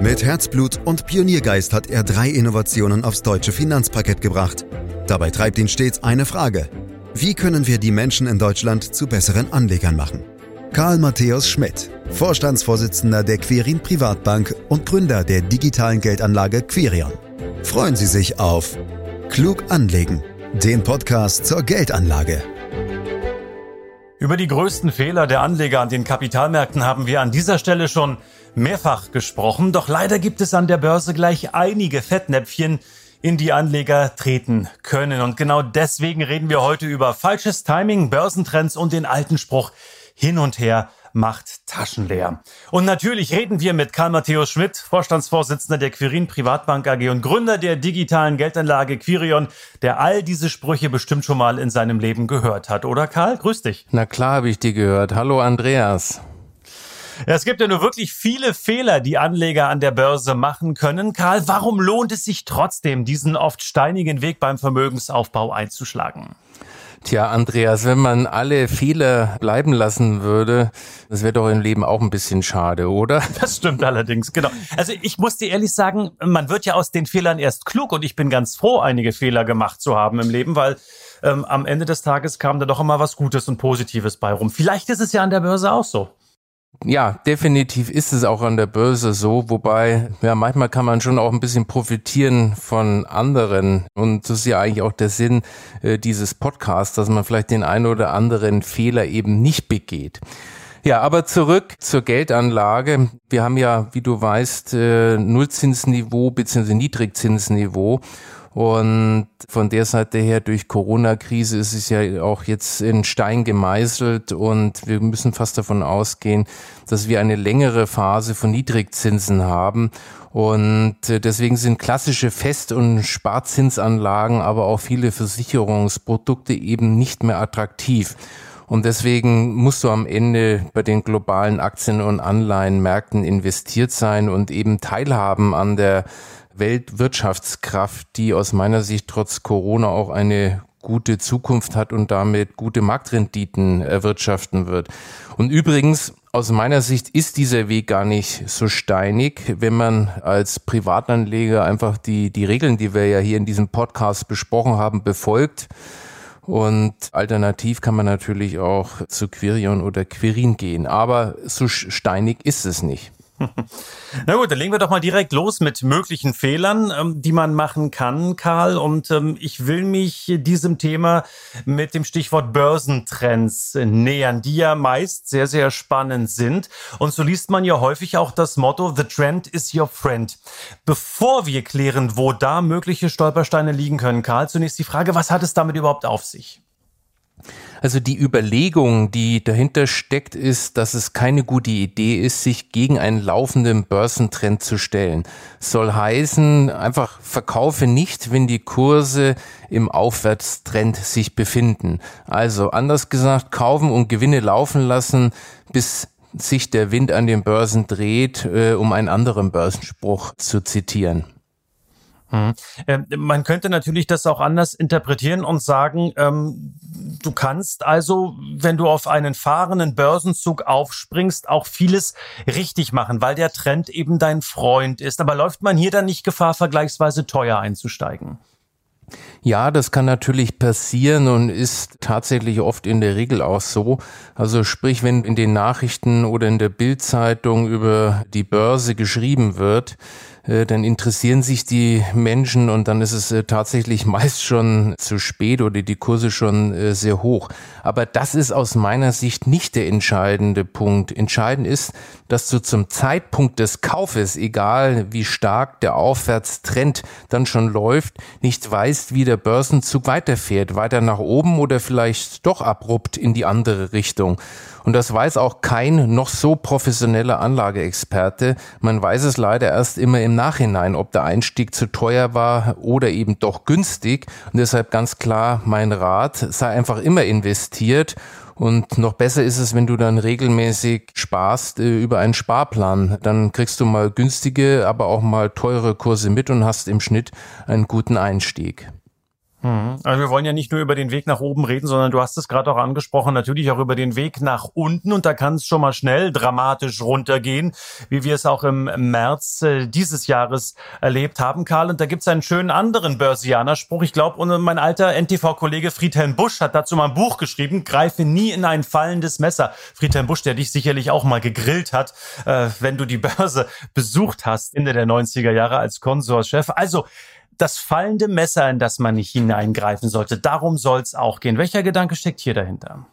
Mit Herzblut und Pioniergeist hat er drei Innovationen aufs deutsche Finanzparkett gebracht. Dabei treibt ihn stets eine Frage. Wie können wir die Menschen in Deutschland zu besseren Anlegern machen? Karl Matthäus Schmidt, Vorstandsvorsitzender der Querin Privatbank und Gründer der digitalen Geldanlage Querion. Freuen Sie sich auf Klug anlegen, den Podcast zur Geldanlage. Über die größten Fehler der Anleger an den Kapitalmärkten haben wir an dieser Stelle schon mehrfach gesprochen. Doch leider gibt es an der Börse gleich einige Fettnäpfchen, in die Anleger treten können. Und genau deswegen reden wir heute über falsches Timing, Börsentrends und den alten Spruch hin und her macht Taschen leer. Und natürlich reden wir mit Karl Matthäus Schmidt, Vorstandsvorsitzender der Quirin Privatbank AG und Gründer der digitalen Geldanlage Quirion, der all diese Sprüche bestimmt schon mal in seinem Leben gehört hat. Oder Karl? Grüß dich. Na klar habe ich die gehört. Hallo Andreas. Ja, es gibt ja nur wirklich viele Fehler, die Anleger an der Börse machen können. Karl, warum lohnt es sich trotzdem, diesen oft steinigen Weg beim Vermögensaufbau einzuschlagen? Tja, Andreas, wenn man alle Fehler bleiben lassen würde, das wäre doch im Leben auch ein bisschen schade, oder? Das stimmt allerdings, genau. Also ich muss dir ehrlich sagen, man wird ja aus den Fehlern erst klug und ich bin ganz froh, einige Fehler gemacht zu haben im Leben, weil ähm, am Ende des Tages kam da doch immer was Gutes und Positives bei rum. Vielleicht ist es ja an der Börse auch so. Ja, definitiv ist es auch an der Börse so, wobei ja manchmal kann man schon auch ein bisschen profitieren von anderen und das ist ja eigentlich auch der Sinn äh, dieses Podcasts, dass man vielleicht den einen oder anderen Fehler eben nicht begeht. Ja, aber zurück zur Geldanlage. Wir haben ja, wie du weißt, äh, Nullzinsniveau bzw. Niedrigzinsniveau und von der Seite her durch Corona-Krise ist es ja auch jetzt in Stein gemeißelt und wir müssen fast davon ausgehen, dass wir eine längere Phase von Niedrigzinsen haben. Und äh, deswegen sind klassische Fest- und Sparzinsanlagen, aber auch viele Versicherungsprodukte eben nicht mehr attraktiv. Und deswegen musst du am Ende bei den globalen Aktien- und Anleihenmärkten investiert sein und eben teilhaben an der Weltwirtschaftskraft, die aus meiner Sicht trotz Corona auch eine gute Zukunft hat und damit gute Marktrenditen erwirtschaften wird. Und übrigens, aus meiner Sicht ist dieser Weg gar nicht so steinig, wenn man als Privatanleger einfach die, die Regeln, die wir ja hier in diesem Podcast besprochen haben, befolgt. Und alternativ kann man natürlich auch zu Quirion oder Quirin gehen. Aber so steinig ist es nicht. Na gut, dann legen wir doch mal direkt los mit möglichen Fehlern, ähm, die man machen kann, Karl. Und ähm, ich will mich diesem Thema mit dem Stichwort Börsentrends nähern, die ja meist sehr, sehr spannend sind. Und so liest man ja häufig auch das Motto, The Trend is your friend. Bevor wir klären, wo da mögliche Stolpersteine liegen können, Karl, zunächst die Frage, was hat es damit überhaupt auf sich? Also die Überlegung, die dahinter steckt, ist, dass es keine gute Idee ist, sich gegen einen laufenden Börsentrend zu stellen. Soll heißen, einfach verkaufe nicht, wenn die Kurse im Aufwärtstrend sich befinden. Also anders gesagt, kaufen und Gewinne laufen lassen, bis sich der Wind an den Börsen dreht, äh, um einen anderen Börsenspruch zu zitieren. Mhm. Ähm, man könnte natürlich das auch anders interpretieren und sagen, ähm, du kannst also, wenn du auf einen fahrenden Börsenzug aufspringst, auch vieles richtig machen, weil der Trend eben dein Freund ist. Aber läuft man hier dann nicht Gefahr, vergleichsweise teuer einzusteigen? Ja, das kann natürlich passieren und ist tatsächlich oft in der Regel auch so. Also sprich, wenn in den Nachrichten oder in der Bildzeitung über die Börse geschrieben wird, äh, dann interessieren sich die Menschen und dann ist es äh, tatsächlich meist schon zu spät oder die Kurse schon äh, sehr hoch. Aber das ist aus meiner Sicht nicht der entscheidende Punkt. Entscheidend ist, dass du zum Zeitpunkt des Kaufes, egal wie stark der Aufwärtstrend dann schon läuft, nicht weißt, wie der Börsenzug weiterfährt, weiter nach oben oder vielleicht doch abrupt in die andere Richtung. Und das weiß auch kein noch so professioneller Anlageexperte. Man weiß es leider erst immer im Nachhinein, ob der Einstieg zu teuer war oder eben doch günstig. Und deshalb ganz klar mein Rat, sei einfach immer investiert und noch besser ist es, wenn du dann regelmäßig sparst äh, über einen Sparplan. Dann kriegst du mal günstige, aber auch mal teure Kurse mit und hast im Schnitt einen guten Einstieg. Mhm. Also wir wollen ja nicht nur über den Weg nach oben reden, sondern du hast es gerade auch angesprochen, natürlich auch über den Weg nach unten und da kann es schon mal schnell dramatisch runtergehen, wie wir es auch im März äh, dieses Jahres erlebt haben, Karl. Und da gibt es einen schönen anderen Börsianer-Spruch. Ich glaube, mein alter NTV-Kollege Friedhelm Busch hat dazu mal ein Buch geschrieben, greife nie in ein fallendes Messer. Friedhelm Busch, der dich sicherlich auch mal gegrillt hat, äh, wenn du die Börse besucht hast, Ende der 90er Jahre als Konsorschef. Also das fallende Messer, in das man nicht hineingreifen sollte. Darum soll es auch gehen. Welcher Gedanke steckt hier dahinter?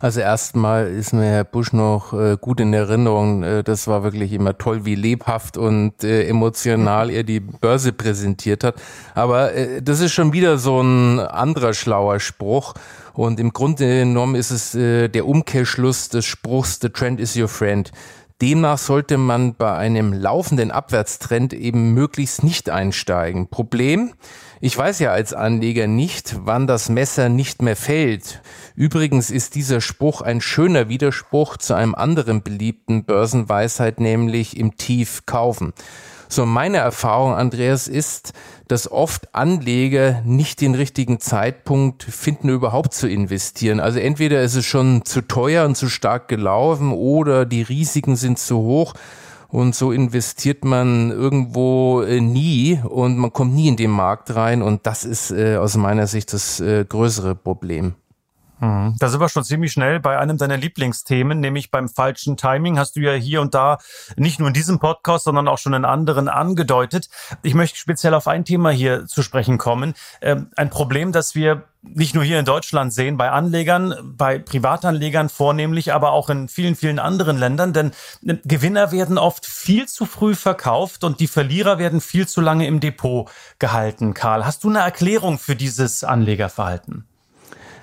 Also erstmal ist mir Herr Busch noch äh, gut in Erinnerung. Äh, das war wirklich immer toll, wie lebhaft und äh, emotional er die Börse präsentiert hat. Aber äh, das ist schon wieder so ein anderer schlauer Spruch. Und im Grunde genommen ist es äh, der Umkehrschluss des Spruchs, the trend is your friend. Demnach sollte man bei einem laufenden Abwärtstrend eben möglichst nicht einsteigen. Problem, ich weiß ja als Anleger nicht, wann das Messer nicht mehr fällt. Übrigens ist dieser Spruch ein schöner Widerspruch zu einem anderen beliebten Börsenweisheit, nämlich im Tief kaufen. So meine Erfahrung, Andreas, ist, dass oft Anleger nicht den richtigen Zeitpunkt finden, überhaupt zu investieren. Also entweder ist es schon zu teuer und zu stark gelaufen oder die Risiken sind zu hoch. Und so investiert man irgendwo äh, nie und man kommt nie in den Markt rein. Und das ist äh, aus meiner Sicht das äh, größere Problem. Mhm. Da sind wir schon ziemlich schnell bei einem deiner Lieblingsthemen, nämlich beim falschen Timing. Hast du ja hier und da nicht nur in diesem Podcast, sondern auch schon in anderen angedeutet. Ich möchte speziell auf ein Thema hier zu sprechen kommen. Ähm, ein Problem, das wir nicht nur hier in Deutschland sehen, bei Anlegern, bei Privatanlegern vornehmlich, aber auch in vielen, vielen anderen Ländern. Denn äh, Gewinner werden oft viel zu früh verkauft und die Verlierer werden viel zu lange im Depot gehalten. Karl, hast du eine Erklärung für dieses Anlegerverhalten?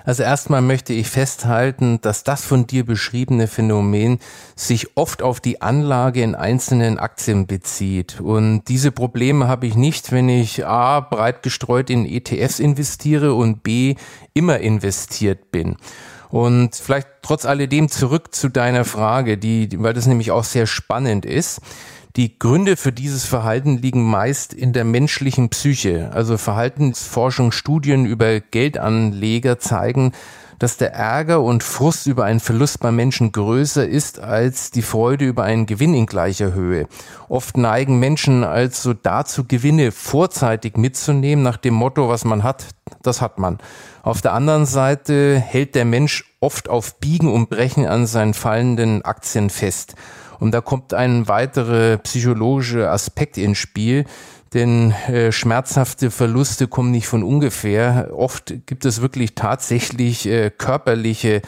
Also erstmal möchte ich festhalten, dass das von dir beschriebene Phänomen sich oft auf die Anlage in einzelnen Aktien bezieht. Und diese Probleme habe ich nicht, wenn ich A, breit gestreut in ETFs investiere und B, immer investiert bin. Und vielleicht trotz alledem zurück zu deiner Frage, die, weil das nämlich auch sehr spannend ist. Die Gründe für dieses Verhalten liegen meist in der menschlichen Psyche. Also Verhaltensforschung, Studien über Geldanleger zeigen, dass der Ärger und Frust über einen Verlust bei Menschen größer ist als die Freude über einen Gewinn in gleicher Höhe. Oft neigen Menschen also dazu, Gewinne vorzeitig mitzunehmen, nach dem Motto, was man hat, das hat man. Auf der anderen Seite hält der Mensch oft auf Biegen und Brechen an seinen fallenden Aktien fest. Und da kommt ein weiterer psychologischer Aspekt ins Spiel, denn äh, schmerzhafte Verluste kommen nicht von ungefähr. Oft gibt es wirklich tatsächlich äh, körperliche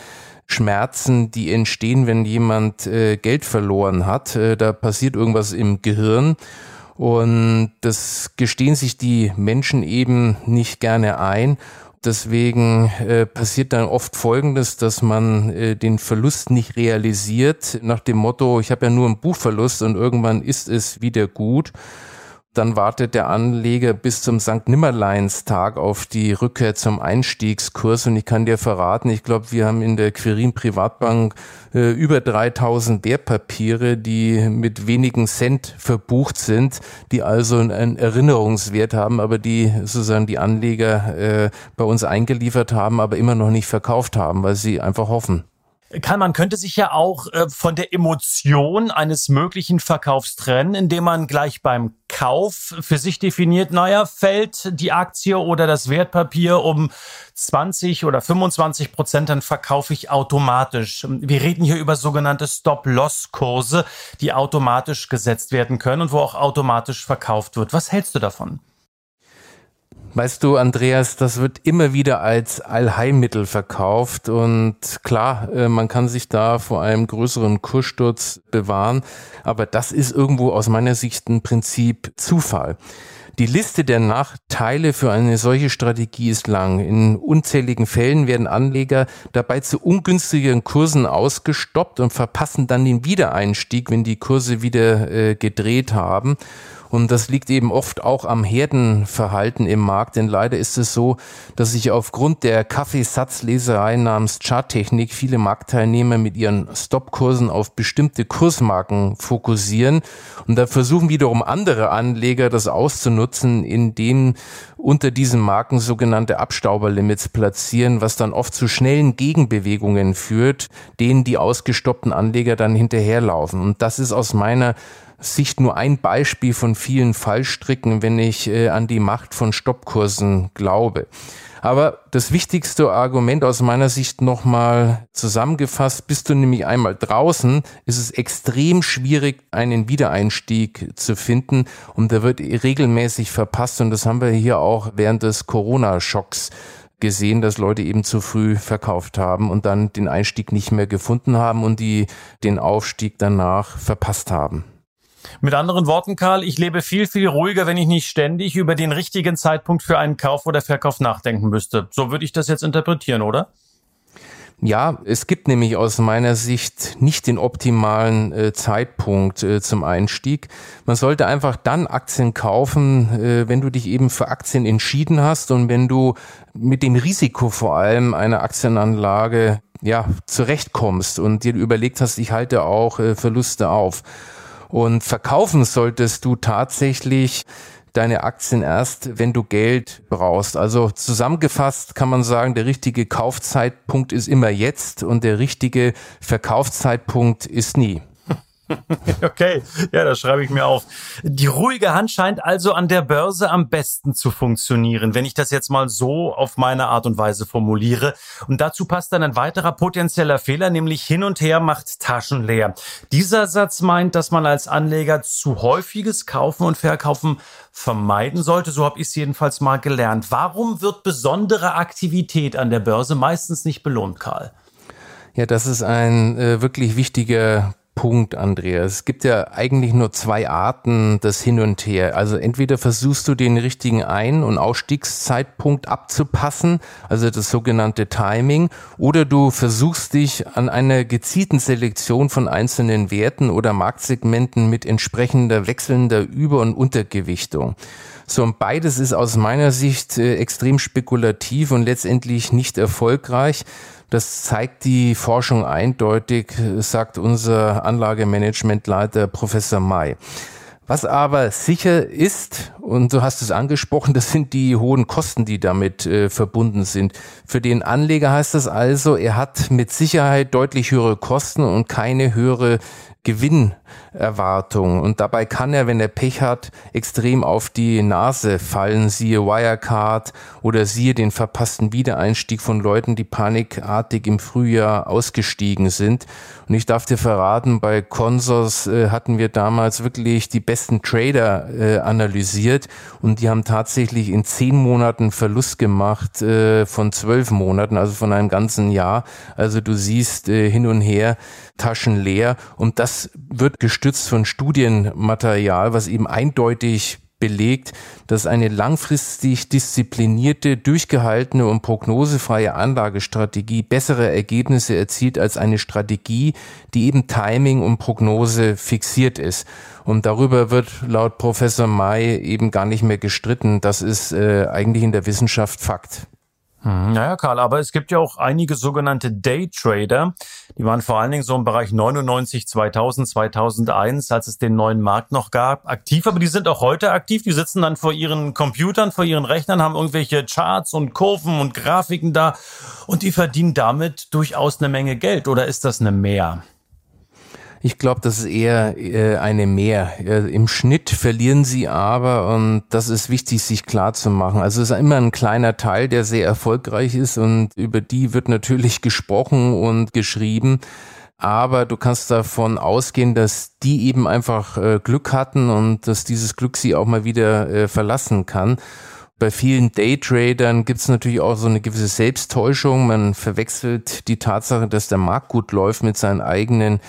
Schmerzen, die entstehen, wenn jemand äh, Geld verloren hat. Äh, da passiert irgendwas im Gehirn. Und das gestehen sich die Menschen eben nicht gerne ein. Deswegen äh, passiert dann oft Folgendes, dass man äh, den Verlust nicht realisiert, nach dem Motto, ich habe ja nur einen Buchverlust und irgendwann ist es wieder gut dann wartet der Anleger bis zum St. Nimmerleinstag auf die Rückkehr zum Einstiegskurs. Und ich kann dir verraten, ich glaube, wir haben in der Quirin Privatbank äh, über 3000 Wertpapiere, die mit wenigen Cent verbucht sind, die also einen Erinnerungswert haben, aber die sozusagen die Anleger äh, bei uns eingeliefert haben, aber immer noch nicht verkauft haben, weil sie einfach hoffen. Kann man könnte sich ja auch äh, von der Emotion eines möglichen Verkaufs trennen, indem man gleich beim Kauf für sich definiert, naja, fällt die Aktie oder das Wertpapier um 20 oder 25 Prozent, dann verkaufe ich automatisch. Wir reden hier über sogenannte Stop-Loss-Kurse, die automatisch gesetzt werden können und wo auch automatisch verkauft wird. Was hältst du davon? Weißt du, Andreas, das wird immer wieder als Allheilmittel verkauft und klar, äh, man kann sich da vor einem größeren Kurssturz bewahren, aber das ist irgendwo aus meiner Sicht ein Prinzip Zufall. Die Liste der Nachteile für eine solche Strategie ist lang. In unzähligen Fällen werden Anleger dabei zu ungünstigen Kursen ausgestoppt und verpassen dann den Wiedereinstieg, wenn die Kurse wieder äh, gedreht haben. Und das liegt eben oft auch am Herdenverhalten im Markt, denn leider ist es so, dass sich aufgrund der Kaffeesatzleserei namens Charttechnik viele Marktteilnehmer mit ihren Stopkursen auf bestimmte Kursmarken fokussieren. Und da versuchen wiederum andere Anleger das auszunutzen, indem unter diesen Marken sogenannte Abstauberlimits platzieren, was dann oft zu schnellen Gegenbewegungen führt, denen die ausgestoppten Anleger dann hinterherlaufen. Und das ist aus meiner Sicht nur ein Beispiel von vielen Fallstricken, wenn ich äh, an die Macht von Stoppkursen glaube. Aber das wichtigste Argument aus meiner Sicht nochmal zusammengefasst, bist du nämlich einmal draußen, ist es extrem schwierig, einen Wiedereinstieg zu finden und der wird regelmäßig verpasst und das haben wir hier auch während des Corona-Schocks gesehen, dass Leute eben zu früh verkauft haben und dann den Einstieg nicht mehr gefunden haben und die den Aufstieg danach verpasst haben. Mit anderen Worten, Karl, ich lebe viel, viel ruhiger, wenn ich nicht ständig über den richtigen Zeitpunkt für einen Kauf oder Verkauf nachdenken müsste. So würde ich das jetzt interpretieren, oder? Ja, es gibt nämlich aus meiner Sicht nicht den optimalen äh, Zeitpunkt äh, zum Einstieg. Man sollte einfach dann Aktien kaufen, äh, wenn du dich eben für Aktien entschieden hast und wenn du mit dem Risiko vor allem einer Aktienanlage ja zurechtkommst und dir überlegt hast, ich halte auch äh, Verluste auf. Und verkaufen solltest du tatsächlich deine Aktien erst, wenn du Geld brauchst. Also zusammengefasst kann man sagen, der richtige Kaufzeitpunkt ist immer jetzt und der richtige Verkaufszeitpunkt ist nie. Okay, ja, das schreibe ich mir auf. Die ruhige Hand scheint also an der Börse am besten zu funktionieren, wenn ich das jetzt mal so auf meine Art und Weise formuliere. Und dazu passt dann ein weiterer potenzieller Fehler, nämlich hin und her macht Taschen leer. Dieser Satz meint, dass man als Anleger zu häufiges Kaufen und Verkaufen vermeiden sollte. So habe ich es jedenfalls mal gelernt. Warum wird besondere Aktivität an der Börse meistens nicht belohnt, Karl? Ja, das ist ein äh, wirklich wichtiger Punkt, Andreas. Es gibt ja eigentlich nur zwei Arten des Hin und Her. Also entweder versuchst du den richtigen Ein- und Ausstiegszeitpunkt abzupassen, also das sogenannte Timing, oder du versuchst dich an einer gezielten Selektion von einzelnen Werten oder Marktsegmenten mit entsprechender wechselnder Über- und Untergewichtung. So, und beides ist aus meiner Sicht äh, extrem spekulativ und letztendlich nicht erfolgreich. Das zeigt die Forschung eindeutig, sagt unser Anlagemanagementleiter Professor May. Was aber sicher ist, und du hast es angesprochen, das sind die hohen Kosten, die damit äh, verbunden sind. Für den Anleger heißt das also, er hat mit Sicherheit deutlich höhere Kosten und keine höhere Gewinnerwartung. Und dabei kann er, wenn er Pech hat, extrem auf die Nase fallen. Siehe Wirecard oder siehe den verpassten Wiedereinstieg von Leuten, die panikartig im Frühjahr ausgestiegen sind. Und ich darf dir verraten, bei Consors äh, hatten wir damals wirklich die besten Trader äh, analysiert und die haben tatsächlich in zehn Monaten Verlust gemacht äh, von zwölf Monaten, also von einem ganzen Jahr. Also du siehst äh, hin und her Taschen leer und das wird gestützt von Studienmaterial, was eben eindeutig belegt, dass eine langfristig disziplinierte, durchgehaltene und prognosefreie Anlagestrategie bessere Ergebnisse erzielt als eine Strategie, die eben Timing und Prognose fixiert ist. Und darüber wird laut Professor May eben gar nicht mehr gestritten. Das ist äh, eigentlich in der Wissenschaft Fakt. Naja, hm, Karl, aber es gibt ja auch einige sogenannte Daytrader. Die waren vor allen Dingen so im Bereich 99, 2000, 2001, als es den neuen Markt noch gab, aktiv. Aber die sind auch heute aktiv. Die sitzen dann vor ihren Computern, vor ihren Rechnern, haben irgendwelche Charts und Kurven und Grafiken da. Und die verdienen damit durchaus eine Menge Geld. Oder ist das eine Mehr? Ich glaube, das ist eher äh, eine Mehr. Äh, Im Schnitt verlieren sie aber, und das ist wichtig, sich klar zu machen. Also es ist immer ein kleiner Teil, der sehr erfolgreich ist und über die wird natürlich gesprochen und geschrieben. Aber du kannst davon ausgehen, dass die eben einfach äh, Glück hatten und dass dieses Glück sie auch mal wieder äh, verlassen kann. Bei vielen Daytradern gibt es natürlich auch so eine gewisse Selbsttäuschung. Man verwechselt die Tatsache, dass der Markt gut läuft mit seinen eigenen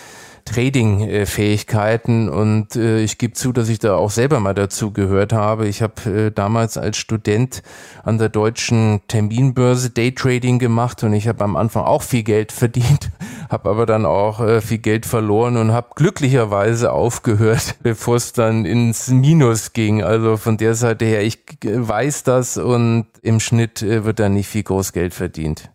Trading-Fähigkeiten und äh, ich gebe zu, dass ich da auch selber mal dazu gehört habe. Ich habe äh, damals als Student an der deutschen Terminbörse Daytrading gemacht und ich habe am Anfang auch viel Geld verdient, habe aber dann auch äh, viel Geld verloren und habe glücklicherweise aufgehört, bevor es dann ins Minus ging. Also von der Seite her, ich weiß das und im Schnitt äh, wird da nicht viel Großgeld verdient.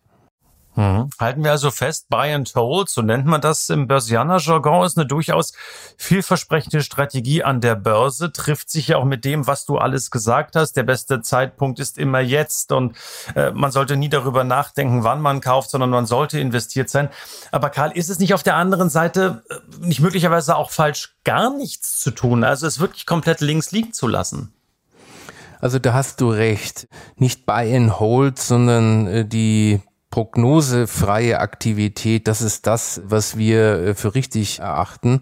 Mhm. Halten wir also fest, Buy and Hold, so nennt man das im Börsianer-Jargon, ist eine durchaus vielversprechende Strategie an der Börse, trifft sich ja auch mit dem, was du alles gesagt hast. Der beste Zeitpunkt ist immer jetzt und äh, man sollte nie darüber nachdenken, wann man kauft, sondern man sollte investiert sein. Aber Karl, ist es nicht auf der anderen Seite äh, nicht möglicherweise auch falsch, gar nichts zu tun, also es wirklich komplett links liegen zu lassen? Also da hast du recht. Nicht Buy and Hold, sondern äh, die prognosefreie Aktivität, das ist das, was wir äh, für richtig erachten.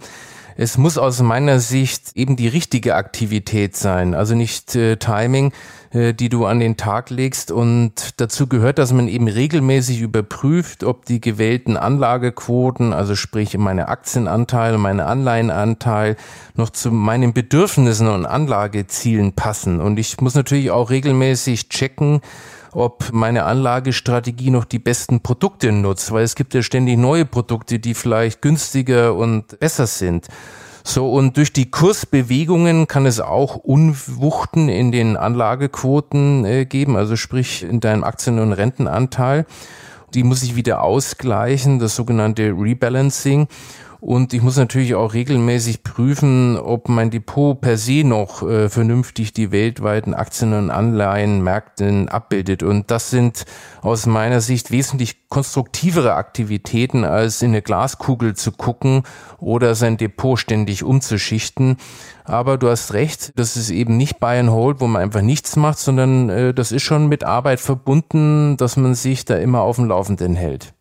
Es muss aus meiner Sicht eben die richtige Aktivität sein, also nicht äh, Timing, äh, die du an den Tag legst. Und dazu gehört, dass man eben regelmäßig überprüft, ob die gewählten Anlagequoten, also sprich meine Aktienanteil, meine Anleihenanteil, noch zu meinen Bedürfnissen und Anlagezielen passen. Und ich muss natürlich auch regelmäßig checken, ob meine Anlagestrategie noch die besten Produkte nutzt, weil es gibt ja ständig neue Produkte, die vielleicht günstiger und besser sind. So, und durch die Kursbewegungen kann es auch Unwuchten in den Anlagequoten äh, geben, also sprich in deinem Aktien- und Rentenanteil. Die muss ich wieder ausgleichen, das sogenannte Rebalancing. Und ich muss natürlich auch regelmäßig prüfen, ob mein Depot per se noch äh, vernünftig die weltweiten Aktien- und Anleihenmärkten abbildet. Und das sind aus meiner Sicht wesentlich konstruktivere Aktivitäten, als in eine Glaskugel zu gucken oder sein Depot ständig umzuschichten. Aber du hast recht, das ist eben nicht Buy and Hold, wo man einfach nichts macht, sondern äh, das ist schon mit Arbeit verbunden, dass man sich da immer auf dem Laufenden hält.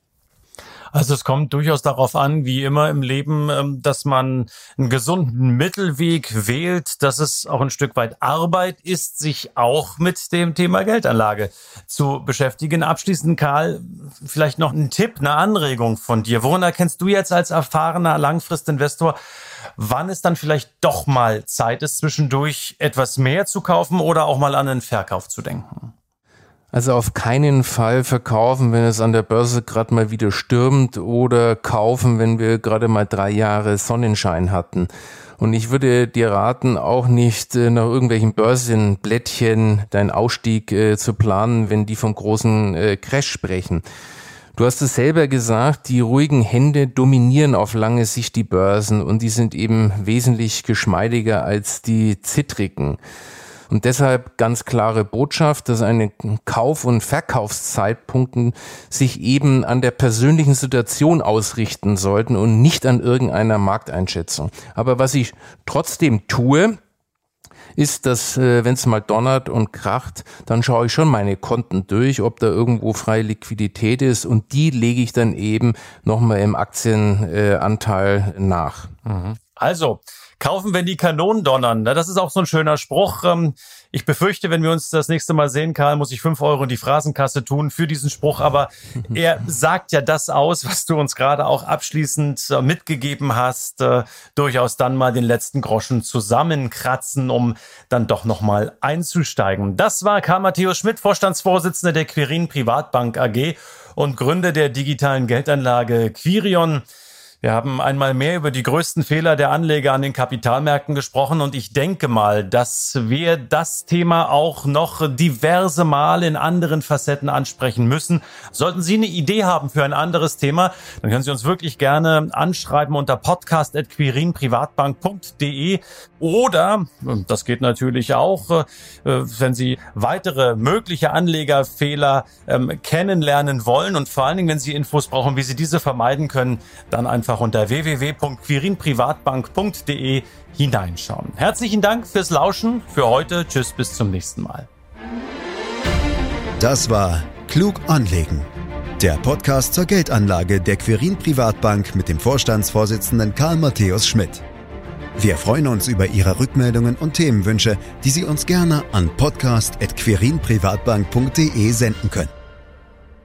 Also es kommt durchaus darauf an, wie immer im Leben, ähm, dass man einen gesunden Mittelweg wählt, dass es auch ein Stück weit Arbeit ist, sich auch mit dem Thema Geldanlage zu beschäftigen. Abschließend, Karl, vielleicht noch ein Tipp, eine Anregung von dir. Woran erkennst du jetzt als erfahrener Langfristinvestor, wann es dann vielleicht doch mal Zeit ist, zwischendurch etwas mehr zu kaufen oder auch mal an einen Verkauf zu denken? Also auf keinen Fall verkaufen, wenn es an der Börse gerade mal wieder stürmt oder kaufen, wenn wir gerade mal drei Jahre Sonnenschein hatten. Und ich würde dir raten, auch nicht äh, nach irgendwelchen Börsenblättchen deinen Ausstieg äh, zu planen, wenn die vom großen äh, Crash sprechen. Du hast es selber gesagt, die ruhigen Hände dominieren auf lange Sicht die Börsen und die sind eben wesentlich geschmeidiger als die zittrigen. Und deshalb ganz klare Botschaft, dass eine Kauf- und Verkaufszeitpunkten sich eben an der persönlichen Situation ausrichten sollten und nicht an irgendeiner Markteinschätzung. Aber was ich trotzdem tue, ist, dass äh, wenn es mal donnert und kracht, dann schaue ich schon meine Konten durch, ob da irgendwo freie Liquidität ist und die lege ich dann eben nochmal im Aktienanteil äh, nach. Mhm. Also, kaufen, wenn die Kanonen donnern. Das ist auch so ein schöner Spruch. Ähm, ich befürchte, wenn wir uns das nächste Mal sehen, Karl, muss ich fünf Euro in die Phrasenkasse tun für diesen Spruch. Aber er sagt ja das aus, was du uns gerade auch abschließend äh, mitgegeben hast. Äh, durchaus dann mal den letzten Groschen zusammenkratzen, um dann doch nochmal einzusteigen. Das war Karl Matthäus Schmidt, Vorstandsvorsitzender der Quirin Privatbank AG und Gründer der digitalen Geldanlage Quirion. Wir haben einmal mehr über die größten Fehler der Anleger an den Kapitalmärkten gesprochen und ich denke mal, dass wir das Thema auch noch diverse Mal in anderen Facetten ansprechen müssen. Sollten Sie eine Idee haben für ein anderes Thema, dann können Sie uns wirklich gerne anschreiben unter podcast.quirinprivatbank.de oder, das geht natürlich auch, äh, wenn Sie weitere mögliche Anlegerfehler ähm, kennenlernen wollen und vor allen Dingen, wenn Sie Infos brauchen, wie Sie diese vermeiden können, dann einfach einfach unter www.quirinprivatbank.de hineinschauen. Herzlichen Dank fürs Lauschen. Für heute. Tschüss, bis zum nächsten Mal. Das war Klug anlegen. Der Podcast zur Geldanlage der Quirin Privatbank mit dem Vorstandsvorsitzenden Karl Matthäus Schmidt. Wir freuen uns über Ihre Rückmeldungen und Themenwünsche, die Sie uns gerne an podcast.quirinprivatbank.de senden können.